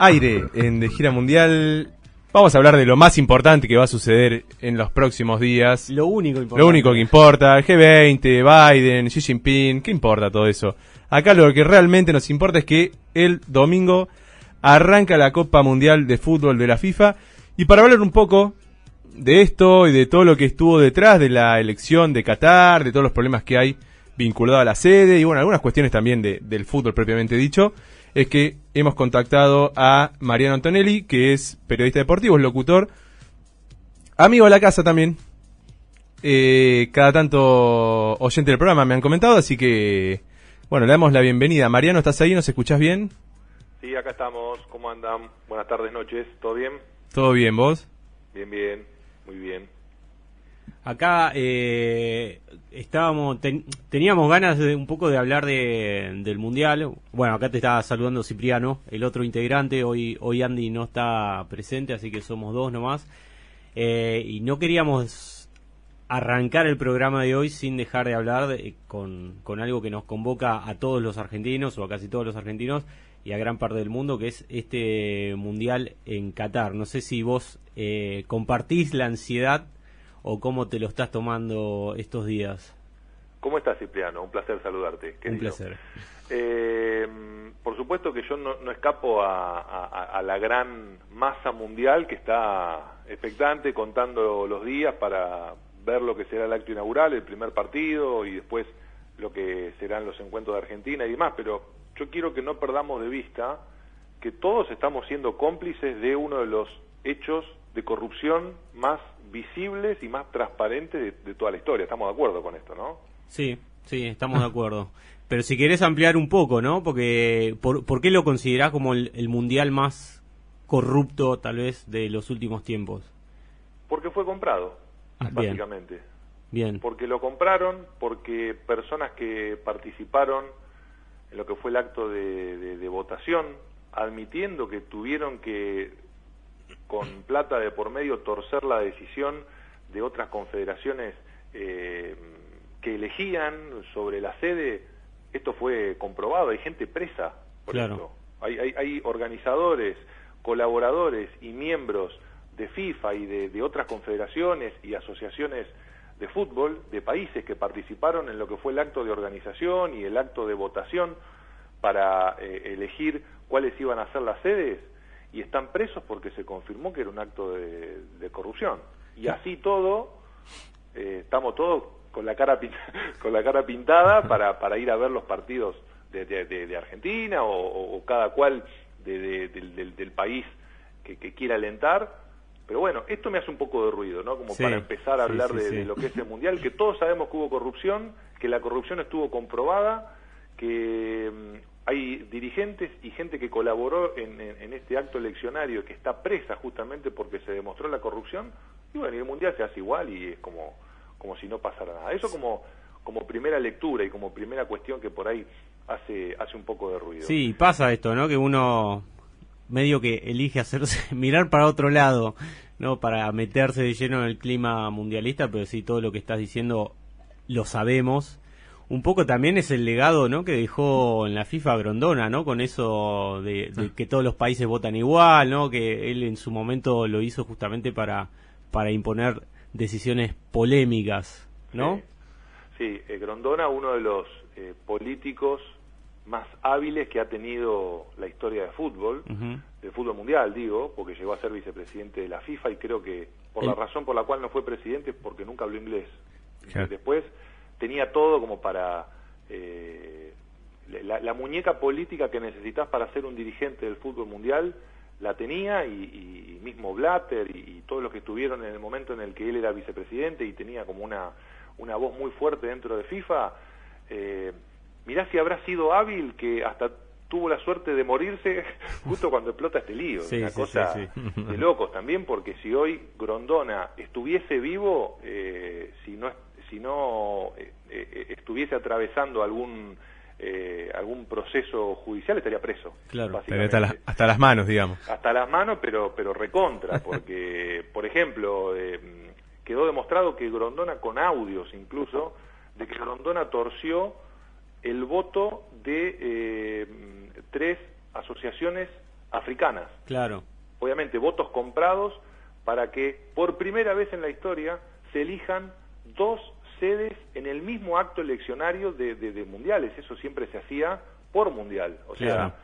aire en De Gira Mundial. Vamos a hablar de lo más importante que va a suceder en los próximos días. Lo único importante. Lo único que importa, el G20, Biden, Xi Jinping, ¿qué importa todo eso? Acá lo que realmente nos importa es que el domingo arranca la Copa Mundial de Fútbol de la FIFA. Y para hablar un poco de esto y de todo lo que estuvo detrás de la elección de Qatar, de todos los problemas que hay vinculados a la sede y bueno, algunas cuestiones también de, del fútbol propiamente dicho, es que hemos contactado a Mariano Antonelli, que es periodista deportivo, es locutor, amigo de la casa también. Eh, cada tanto oyente del programa me han comentado, así que bueno, le damos la bienvenida. Mariano, ¿estás ahí? ¿Nos escuchás bien? Sí, acá estamos. ¿Cómo andan? Buenas tardes, noches. ¿Todo bien? Todo bien, ¿vos? Bien, bien. Muy bien. Acá eh, estábamos, teníamos ganas de un poco de hablar de, del mundial. Bueno, acá te está saludando Cipriano, el otro integrante. Hoy, hoy Andy no está presente, así que somos dos nomás. Eh, y no queríamos arrancar el programa de hoy sin dejar de hablar con, con algo que nos convoca a todos los argentinos o a casi todos los argentinos y a gran parte del mundo, que es este mundial en Qatar. No sé si vos eh, compartís la ansiedad o cómo te lo estás tomando estos días. ¿Cómo estás, Cipriano? Un placer saludarte. Un placer. Eh, por supuesto que yo no, escapo a, la gran masa mundial que está expectante, contando los días para ver lo que será el acto inaugural, el primer partido y después lo que serán los encuentros de Argentina y demás, pero yo quiero que no perdamos de vista que todos estamos siendo cómplices de uno de los hechos de corrupción más visibles y más transparentes de, toda la historia. Estamos de acuerdo con esto, ¿no? Sí, sí, estamos de acuerdo. Pero si querés ampliar un poco, ¿no? Porque, ¿por, qué lo considerás como el, mundial más corrupto, tal vez, de los últimos tiempos? Porque fue comprado, ah, básicamente. Bien. Porque lo compraron, porque personas que participaron en lo que fue el acto de votación, admitiendo que tuvieron que con plata de por medio torcer la decisión de otras confederaciones eh, que elegían sobre la sede, esto fue comprobado, hay gente presa por claro. Hay, hay, organizadores, colaboradores y miembros de FIFA y de, otras confederaciones y asociaciones de fútbol de países que participaron en lo que fue el acto de organización y el acto de votación para eh, elegir cuáles iban a ser las sedes y están presos porque se confirmó que era un acto de, corrupción. Y así todo, eh, estamos todos con la cara, con la cara pintada para, para ir a ver los partidos de, de, Argentina o, cada cual del, del, país que, quiera alentar. Pero bueno, esto me hace un poco de ruido, ¿no? Como para empezar a hablar de, lo que es el Mundial, que todos sabemos que hubo corrupción, que la corrupción estuvo comprobada, que mm, hay dirigentes y gente que colaboró en, este acto eleccionario que está presa justamente porque se demostró la corrupción y bueno, y el mundial se hace igual y es como, como si no pasara nada. Eso como, como primera lectura y como primera cuestión que por ahí hace, hace un poco de ruido. Sí, pasa esto, ¿no? Que uno medio que elige hacerse mirar para otro lado, ¿no? Para meterse de lleno en el clima mundialista, pero sí, todo lo que estás diciendo lo sabemos un poco también es el legado ¿no? que dejó en la FIFA Grondona, ¿no? Con eso de, que todos los países votan igual, ¿no? Que él en su momento lo hizo justamente para, para imponer decisiones polémicas, ¿no? Sí, eh, Grondona, uno de los eh, políticos más hábiles que ha tenido la historia de fútbol, del fútbol mundial, digo, porque llegó a ser vicepresidente de la FIFA y creo que por la razón por la cual no fue presidente porque nunca habló inglés. Después tenía todo como para... Eh, la, muñeca política que necesitas para ser un dirigente del fútbol mundial la tenía y, mismo Blatter y, todos los que estuvieron en el momento en el que él era vicepresidente y tenía como una, una voz muy fuerte dentro de FIFA. Eh, mirá si habrá sido hábil que hasta tuvo la suerte de morirse justo cuando explota este lío. una cosa de locos también, porque si hoy Grondona estuviese vivo, eh, si no si no eh, eh, estuviese atravesando algún eh, algún proceso judicial estaría preso. Claro, hasta, las manos, digamos. Hasta las manos, pero pero recontra, porque, por ejemplo, quedó demostrado que Grondona, con audios incluso, de que Grondona torció el voto de tres asociaciones africanas. Claro. Obviamente, votos comprados para que por primera vez en la historia se elijan dos sedes en el mismo acto eleccionario de, de, mundiales. Eso siempre se hacía por mundial. O sea,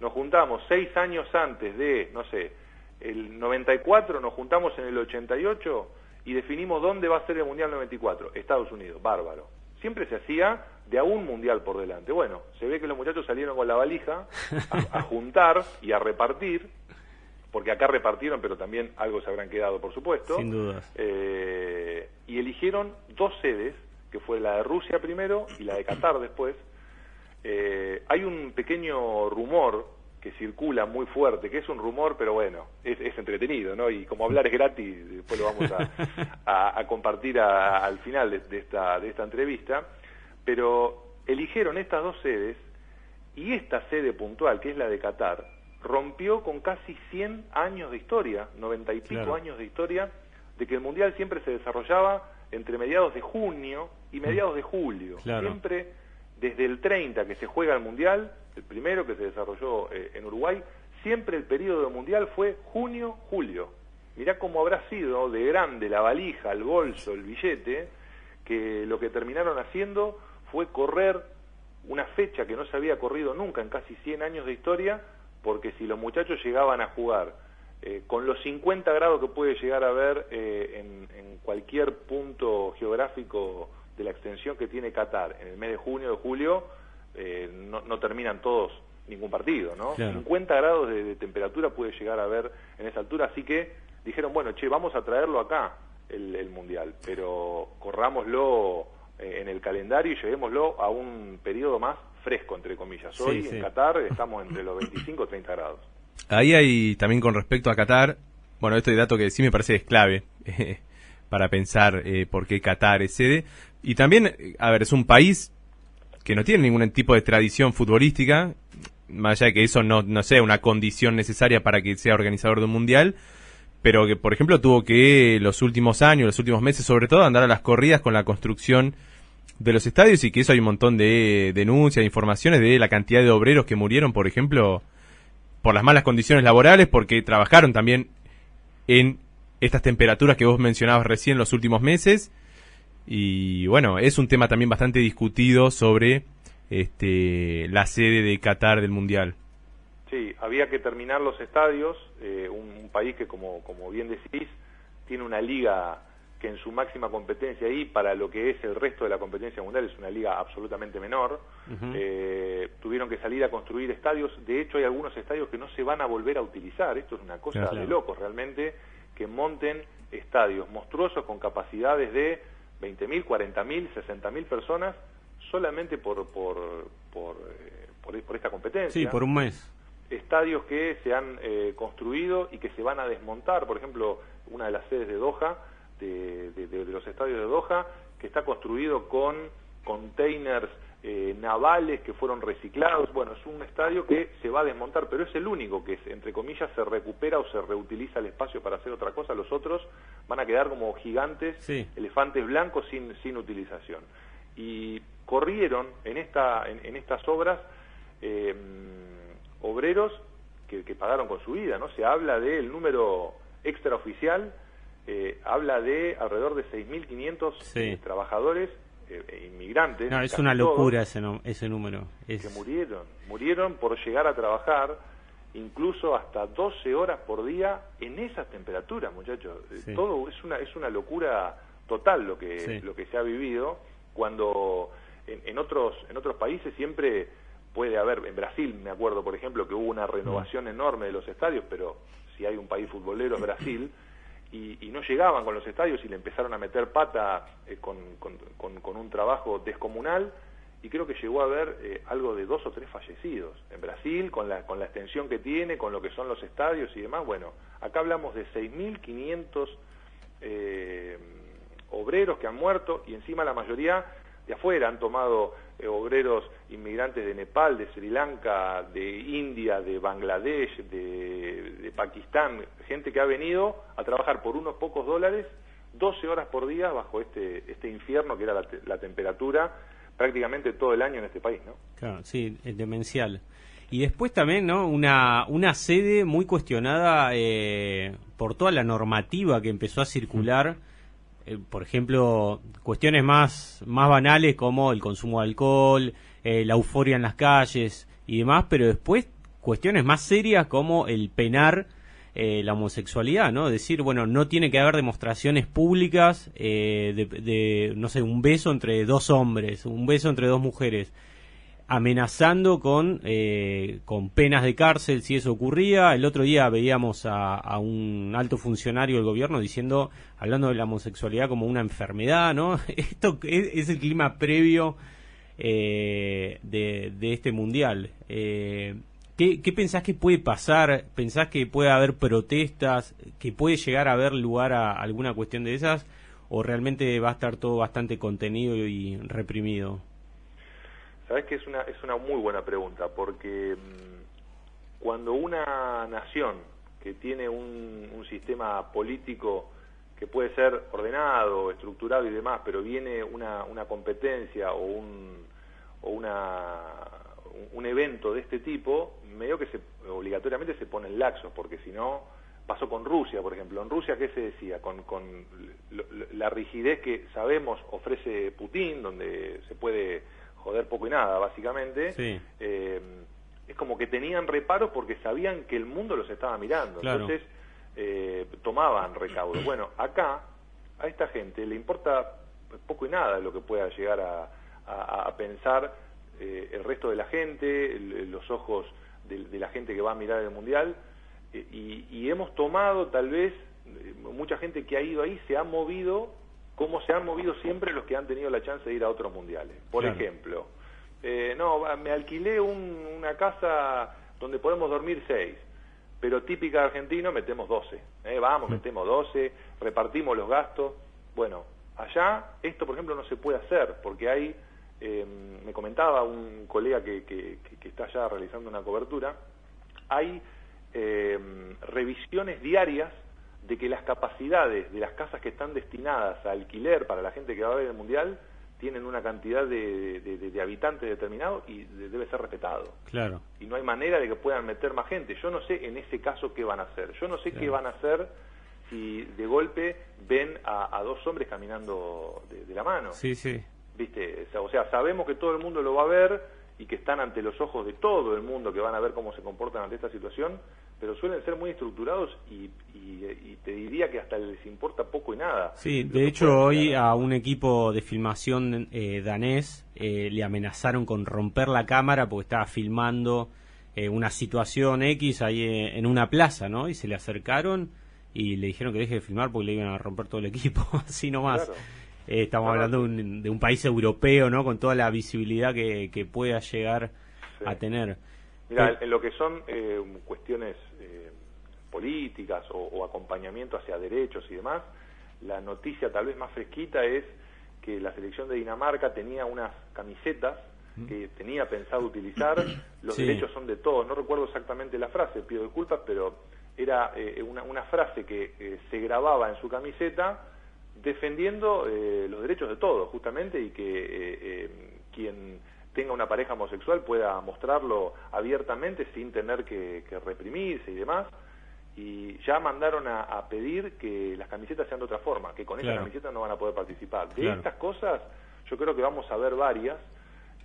nos juntamos seis años antes de, no sé, el 94, nos juntamos en el 88 y definimos dónde va a ser el Mundial 94. Estados Unidos, bárbaro. Siempre se hacía de a un mundial por delante. Bueno, se ve que los muchachos salieron con la valija a, juntar y a repartir, porque acá repartieron, pero también algo se habrán quedado, por supuesto. Sin dudas. Eh, y eligieron dos sedes, que fue la de Rusia primero y la de Qatar después. Eh, hay un pequeño rumor que circula muy fuerte, que es un rumor, pero bueno, es, entretenido, ¿no? Y como hablar es gratis, después lo vamos a, compartir al final de, esta, de esta entrevista, pero eligieron estas dos sedes y esta sede puntual, que es la de Qatar, rompió con casi 100 años de historia, 90 y pico años de historia, de que el Mundial siempre se desarrollaba entre mediados de junio y mediados de julio. Siempre desde el 30 que se juega el Mundial el primero que se desarrolló eh, en Uruguay, siempre el periodo mundial fue junio-julio. Mirá cómo habrá sido de grande la valija, el bolso, el billete, que lo que terminaron haciendo fue correr una fecha que no se había corrido nunca en casi 100 años de historia, porque si los muchachos llegaban a jugar eh, con los 50 grados que puede llegar a haber eh, en, en, cualquier punto geográfico de la extensión que tiene Qatar en el mes de junio o de julio, eh, no, terminan todos ningún partido, ¿no? 50 grados de, temperatura puede llegar a haber en esa altura, así que dijeron, bueno, che, vamos a traerlo acá, el, Mundial, pero corrámoslo en el calendario y llevémoslo a un periodo más fresco, entre comillas. Hoy en Qatar estamos entre los 25 y 30 grados. Ahí hay también con respecto a Qatar, bueno, este dato que sí me parece es clave para pensar eh, por qué Qatar es sede. Y también, a ver, es un país que no tiene ningún tipo de tradición futbolística, más allá de que eso no, no sea una condición necesaria para que sea organizador de un mundial, pero que, por ejemplo, tuvo que los últimos años, los últimos meses, sobre todo, andar a las corridas con la construcción de los estadios y que eso hay un montón de denuncias, de informaciones de la cantidad de obreros que murieron, por ejemplo, por las malas condiciones laborales, porque trabajaron también en estas temperaturas que vos mencionabas recién los últimos meses y bueno, es un tema también bastante discutido sobre este, la sede de Qatar del Mundial. Sí, había que terminar los estadios, eh, un, país que como, como bien decís, tiene una liga que en su máxima competencia y para lo que es el resto de la competencia mundial es una liga absolutamente menor, eh, tuvieron que salir a construir estadios, de hecho hay algunos estadios que no se van a volver a utilizar, esto es una cosa de locos realmente, que monten estadios monstruosos con capacidades de 20.000, 40.000, 60.000 personas solamente por, por, por, eh, por, esta competencia. Sí, por un mes. Estadios que se han eh, construido y que se van a desmontar, por ejemplo, una de las sedes de Doha, de, de, los estadios de Doha, que está construido con containers eh, navales que fueron reciclados. Bueno, es un estadio que se va a desmontar, pero es el único que, entre comillas, se recupera o se reutiliza el espacio para hacer otra cosa. Los otros van a quedar como gigantes, elefantes blancos sin, sin utilización. Y corrieron en, esta, en, estas obras em, obreros que, pagaron con su vida, ¿no? Se habla del número extraoficial, eh, habla de alrededor de 6.500 trabajadores eh, inmigrantes. No, es una locura ese, ese número. Que murieron, murieron por llegar a trabajar incluso hasta 12 horas por día en esas temperaturas, muchachos. Eh, todo es una es una locura total lo que lo que se ha vivido cuando en, otros en otros países siempre puede haber en Brasil me acuerdo por ejemplo que hubo una renovación mm. enorme de los estadios, pero si hay un país futbolero es Brasil y, no llegaban con los estadios y le empezaron a meter pata eh, con, con, un trabajo descomunal y creo que llegó a haber eh, algo de dos o tres fallecidos en Brasil con la, con la extensión que tiene, con lo que son los estadios y demás. Bueno, acá hablamos de 6.500 eh, obreros que han muerto y encima la mayoría de afuera han tomado eh, obreros inmigrantes de Nepal, de Sri Lanka, de India, de Bangladesh, de, Pakistán, gente que ha venido a trabajar por unos pocos dólares 12 horas por día bajo este, este infierno que era la, temperatura prácticamente todo el año en este país, ¿no? Claro, sí, es demencial. Y después también, ¿no? Una, una sede muy cuestionada eh, por toda la normativa que empezó a circular. Eh, por ejemplo, cuestiones más, más banales como el consumo de alcohol, eh, la euforia en las calles y demás, pero después cuestiones más serias como el penar la homosexualidad, ¿no? Decir, bueno, no tiene que haber demostraciones públicas de, de, no sé, un beso entre dos hombres, un beso entre dos mujeres amenazando con, eh, con penas de cárcel si eso ocurría. El otro día veíamos a, un alto funcionario del gobierno diciendo, hablando de la homosexualidad como una enfermedad, ¿no? Esto es, el clima previo eh, de, este mundial. Eh, ¿qué, ¿Qué pensás que puede pasar? ¿Pensás que puede haber protestas? ¿Que puede llegar a haber lugar a alguna cuestión de esas? ¿O realmente va a estar todo bastante contenido y reprimido? Sabes que es una, es una muy buena pregunta, porque mm, cuando una nación que tiene un, sistema político que puede ser ordenado, estructurado y demás, pero viene una, una competencia o un, o una, un evento de este tipo, medio que se, obligatoriamente se ponen laxos, porque si no, pasó con Rusia, por ejemplo. En Rusia, ¿qué se decía? Con, con la rigidez que sabemos ofrece Putin, donde se puede joder poco y nada, básicamente, eh, es como que tenían reparos porque sabían que el mundo los estaba mirando. Entonces, eh, tomaban recaudo. Bueno, acá, a esta gente le importa poco y nada lo que pueda llegar a, pensar eh, el resto de la gente, los ojos de, la gente que va a mirar el Mundial, y, y hemos tomado tal vez, mucha gente que ha ido ahí se ha movido como se han movido siempre los que han tenido la chance de ir a otros mundiales. Por ejemplo, eh, no, me alquilé una casa donde podemos dormir seis, pero típica argentino metemos doce. ¿eh? vamos, metemos doce, repartimos los gastos. Bueno, allá esto, por ejemplo, no se puede hacer porque hay, em, me comentaba un colega que, que, que, está allá realizando una cobertura, hay em, revisiones diarias de que las capacidades de las casas que están destinadas a alquiler para la gente que va a ver el Mundial tienen una cantidad de, habitantes determinado y debe ser respetado. Claro. Y no hay manera de que puedan meter más gente. Yo no sé en ese caso qué van a hacer. Yo no sé qué van a hacer si de golpe ven a, dos hombres caminando de, la mano. Sí, sí. ¿Viste? O sea, sabemos que todo el mundo lo va a ver y que están ante los ojos de todo el mundo que van a ver cómo se comportan ante esta situación pero suelen ser muy estructurados y, te diría que hasta les importa poco y nada. Sí, de hecho hoy a un equipo de filmación eh, danés eh, le amenazaron con romper la cámara porque estaba filmando eh, una situación X ahí en una plaza, ¿no? Y se le acercaron y le dijeron que deje de filmar porque le iban a romper todo el equipo, así nomás. estamos hablando de un, país europeo, ¿no? Con toda la visibilidad que, que pueda llegar a tener. Mira, en lo que son cuestiones políticas o, acompañamiento hacia derechos y demás, la noticia tal vez más fresquita es que la selección de Dinamarca tenía unas camisetas que tenía pensado utilizar, los derechos son de todos, no recuerdo exactamente la frase, pido disculpas, pero era eh, una, una, frase que eh, se grababa en su camiseta defendiendo eh, los derechos de todos, justamente, y que una pareja homosexual pueda mostrarlo abiertamente sin tener que reprimirse y demás y ya mandaron a, pedir que las camisetas sean de otra forma, que con esa camiseta no van a poder participar. De estas cosas yo creo que vamos a ver varias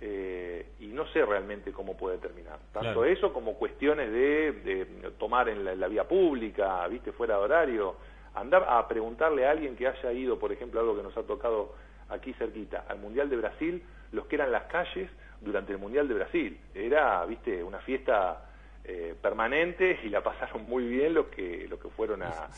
eh, y no sé realmente cómo puede terminar. Tanto eso como cuestiones de, tomar en la, vía pública, viste, fuera de horario, andar a preguntarle a alguien que haya ido, por ejemplo, algo que nos ha tocado aquí cerquita, al Mundial de Brasil, los que eran las calles durante el Mundial de Brasil. Era, viste, una fiesta eh, permanentes y la pasaron muy bien los que los que fueron a,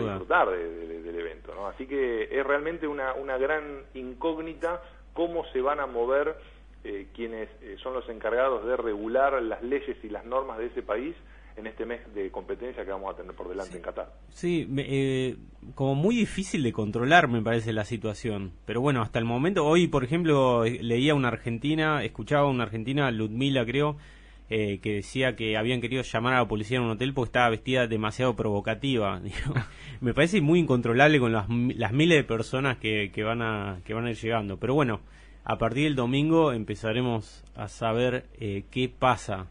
disfrutar del evento. ¿no? Así que es realmente una, una gran incógnita cómo se van a mover eh, quienes eh, son los encargados de regular las leyes y las normas de ese país en este mes de competencia que vamos a tener por delante en Qatar. Sí, eh, como muy difícil de controlar me parece la situación. Pero bueno, hasta el momento, hoy por ejemplo leía una argentina, escuchaba una argentina, Ludmila creo, eh, que decía que habían querido llamar a la policía en un hotel porque estaba vestida demasiado provocativa. me parece muy incontrolable con las, las miles de personas que, que, van a, que van a ir llegando. Pero bueno, a partir del domingo empezaremos a saber eh, qué pasa.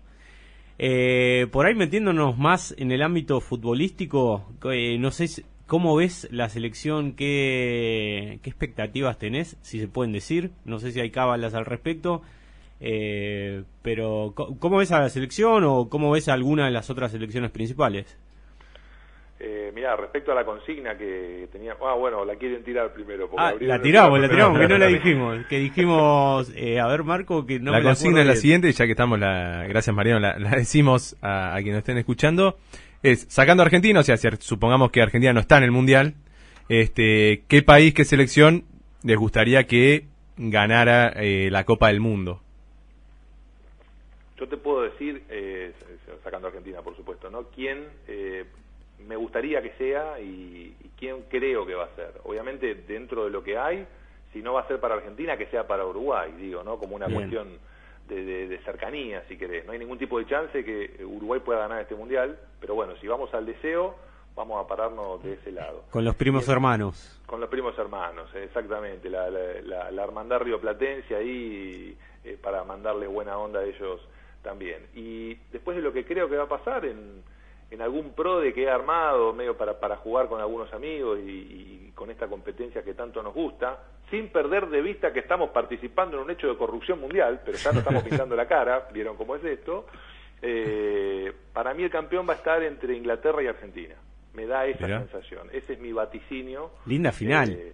Eh, por ahí metiéndonos más en el ámbito futbolístico, eh, no sé cómo ves la selección, qué, qué expectativas tenés, si se pueden decir, no sé si hay cábalas al respecto, eh, pero ¿cómo ves a la selección o cómo ves a alguna de las otras selecciones principales? Eh, mirá, respecto a la consigna que tenía... Ah, bueno, la quieren tirar primero. porque Ah, abrieron la tiramos, la tiramos, que no la dijimos, que dijimos, eh, a ver Marco, que no la me la consigna es la bien. siguiente, y ya que estamos, la, gracias Mariano, la, la decimos a, a quienes nos estén escuchando, es sacando a Argentina, o sea, si supongamos que Argentina no está en el Mundial, este, ¿qué país, qué selección les gustaría que ganara eh, la Copa del Mundo? Yo te puedo decir, eh, sacando a Argentina, por supuesto, ¿no? ¿Quién eh, me gustaría que sea y, y quién creo que va a ser? Obviamente, dentro de lo que hay, si no va a ser para Argentina, que sea para Uruguay, digo, ¿no? Como una Bien. cuestión de, de- de cercanía, si querés. No hay ningún tipo de chance que Uruguay pueda ganar este mundial, pero bueno, si vamos al deseo, vamos a pararnos de ese lado. Con los primos hermanos. Con los primos hermanos, exactamente, la, la, la, la hermandad rioplatense ahí eh, para mandarle buena onda a ellos también. Y después de lo que creo que va a pasar en, en algún pro de que he armado, medio para, para jugar con algunos amigos y, y con esta competencia que tanto nos gusta, sin perder de vista que estamos participando en un hecho de corrupción mundial, pero ya no estamos pintando la cara, vieron cómo es esto, eh, para mí el campeón va a estar entre Inglaterra y Argentina. Me da esa Mirá. sensación. Ese es mi vaticinio. Linda final. Eh,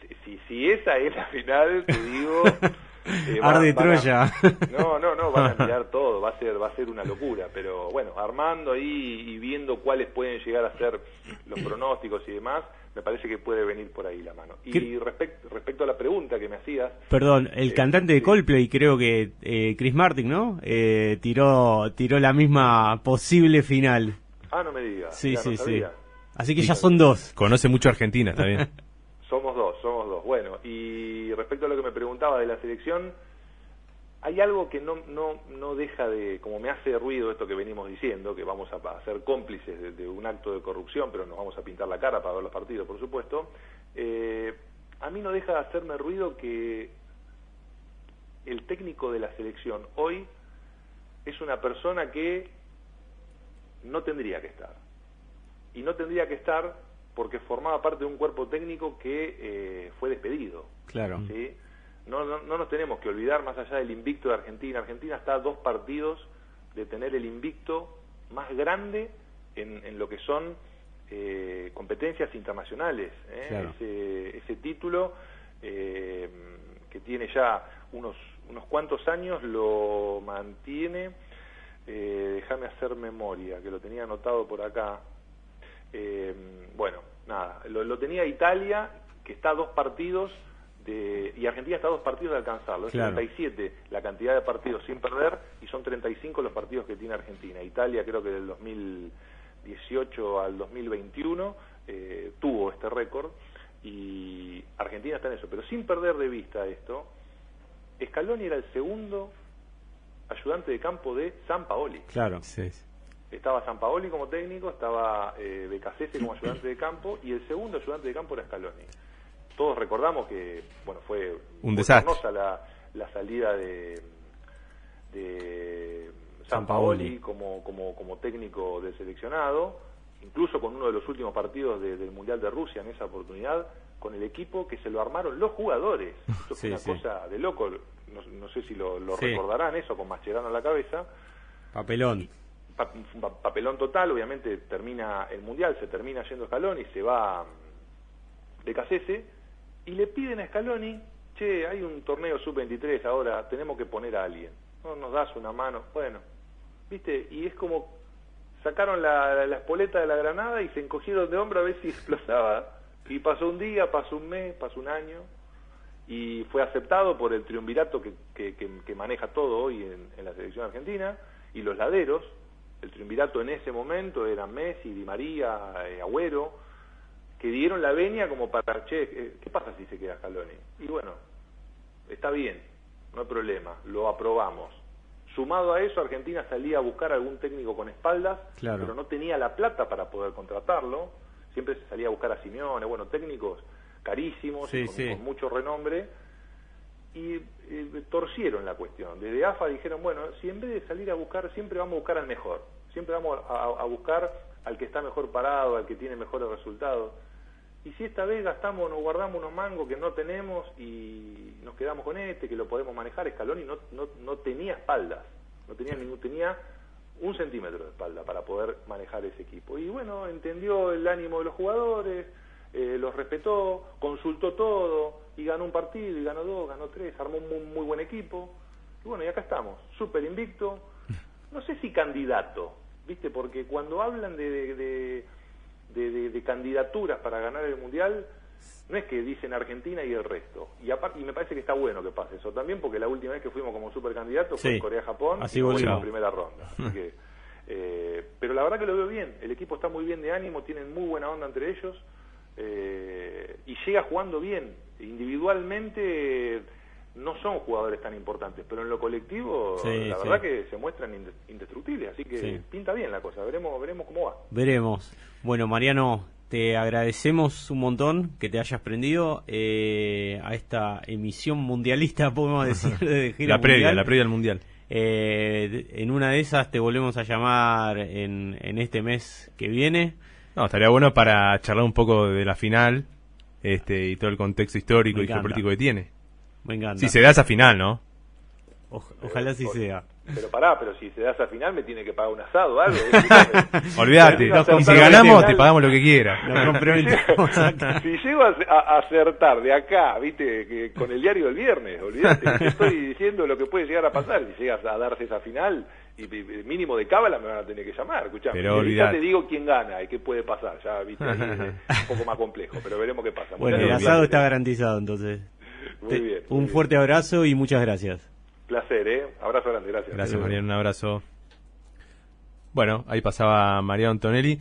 si, si, si esa es la final, te digo... eh, Arde van- van a- Troya. no, no, no, van a mirar todo, va a ser, va a ser una locura, pero bueno, armando ahí y viendo cuáles pueden llegar a ser los pronósticos y demás, me parece que puede venir por ahí la mano. Y ¿Qué- respect- respecto a la pregunta que me hacías, Perdón, el Eh, cantante de. Coldplay, creo que eh, Chris Martin, ¿no? Eh, tiró, tiró la misma posible final. ah, no me digas, Sí, ya sí, no sí. Así que ya son dos. Conoce mucho a Argentina, está bien. Somos dos, somos dos. Bueno, y respecto a lo que me preguntaba de la selección, hay algo que no, no, no deja de, como me hace ruido esto que venimos diciendo, que vamos a, ser cómplices de, de un acto de corrupción, pero nos vamos a pintar la cara para ver los partidos, por supuesto, eh, a mí no deja de hacerme ruido que el técnico de la selección hoy es una persona que no tendría que estar. Y no tendría que estar porque formaba parte de un cuerpo técnico que eh, fue despedido. Claro. ¿sí? No, no, no nos tenemos que olvidar más allá del invicto de Argentina. Argentina está a dos partidos de tener el invicto más grande en, en lo que son eh, competencias internacionales. ¿eh? Claro. Ese, ese título eh, que tiene ya unos, unos cuantos años lo mantiene. Eh, déjame hacer memoria, que lo tenía anotado por acá. Eh, bueno, nada, lo, lo tenía Italia, que está a dos partidos, de, y Argentina está a dos partidos de alcanzarlo. Es Claro. 37 la cantidad de partidos sin perder y son 35 los partidos que tiene Argentina. Italia creo que del 2018 al 2021 eh, tuvo este récord y Argentina está en eso. Pero sin perder de vista esto, Scaloni era el segundo ayudante de campo de San Paoli. Claro. Sí, sí. Estaba San Paoli como técnico, estaba eh, Becasese como ayudante de campo y el segundo ayudante de campo era Scaloni. Todos recordamos que bueno fue Un desastre. la, la salida de, de San. Paoli como, como, como técnico del seleccionado, incluso con uno de los últimos partidos de- del Mundial de Rusia en esa oportunidad, con el equipo que se lo armaron los jugadores. Fue Sí, una sí. cosa de loco, no, no sé si lo, lo Sí. recordarán eso con Mascherano en la cabeza Papelón. Papelón total, obviamente termina el mundial, se termina yendo Scaloni, se va mm, de Casese y le piden a Scaloni, che, hay un torneo sub-23 ahora, tenemos que poner a alguien. No nos das una mano, bueno, ¿viste? Y es como sacaron la, la, la espoleta de la granada y se encogieron de hombro a ver si explotaba. Y pasó un día, pasó un mes, pasó un año y fue aceptado por el triunvirato que, que, que- que maneja todo hoy en, en la selección argentina y los laderos. El triunvirato en ese momento eran Messi, Di María, eh, Agüero, que dieron la venia como para, che, eh, ¿qué pasa si se queda Scaloni? Y bueno, está bien, no hay problema, lo aprobamos. Sumado a eso, Argentina salía a buscar algún técnico con espaldas, Claro. pero no tenía la plata para poder contratarlo. Siempre se salía a buscar a Simeone, bueno, técnicos carísimos, Sí, y con, sí. con mucho renombre. Y eh, torcieron la cuestión. Desde AFA dijeron, bueno, si en vez de salir a buscar, siempre vamos a buscar al mejor, siempre vamos a, buscar al que está mejor parado, al que tiene mejores resultados. Y si esta vez gastamos, nos guardamos unos mangos que no tenemos y nos quedamos con este, que lo podemos manejar, Scaloni no, no, no tenía espaldas, no tenía ningún, tenía un centímetro de espalda para poder manejar ese equipo. Y bueno, entendió el ánimo de los jugadores, eh, los respetó, consultó todo y ganó un partido y ganó dos, ganó tres, armó un muy, muy buen equipo. Y bueno, y acá estamos, súper invicto. No sé si candidato, ¿viste? Porque cuando hablan de, de, de, de, candidaturas para ganar el Mundial, no es que dicen Argentina y el resto. Y aparte, y me parece que está bueno que pase eso también, porque la última vez que fuimos como supercandidatos fue en Corea-Japón, así en la primera ronda. Así que, eh, pero la verdad que lo veo bien, el equipo está muy bien de ánimo, tienen muy buena onda entre ellos, eh, y llega jugando bien. Individualmente no son jugadores tan importantes, pero en lo colectivo la verdad que se muestran indestructibles, así que pinta bien la cosa, veremos, veremos cómo va. Veremos. Bueno, Mariano, te agradecemos un montón que te hayas prendido eh, a esta emisión mundialista, podemos decir, de la previa, la previa del mundial. Eh, en una de esas te volvemos a llamar en, en este mes que viene. No, estaría bueno para charlar un poco de la final este y todo el contexto histórico y geopolítico que tiene. Me encanta. Si se da esa final, ¿no? ojalá sí sea. Pero pará, pero si se da esa final me tiene que pagar un asado o algo. Olvídate, si ganamos te pagamos lo que quieras. si, llego a, acertar de acá, viste, que con el diario del viernes, olvídate, estoy diciendo lo que puede llegar a pasar. Si llegas a darse esa final, y mínimo de cábala me van a tener que llamar, escuchame. Pero ya te digo quién gana y qué puede pasar, ya viste, es un poco más complejo, pero veremos qué pasa. Bueno, el asado está garantizado entonces. Muy bien. un fuerte abrazo y muchas gracias. Placer, ¿eh? Abrazo grande, gracias. Gracias, Mariano, un abrazo. Bueno, ahí pasaba María Antonelli.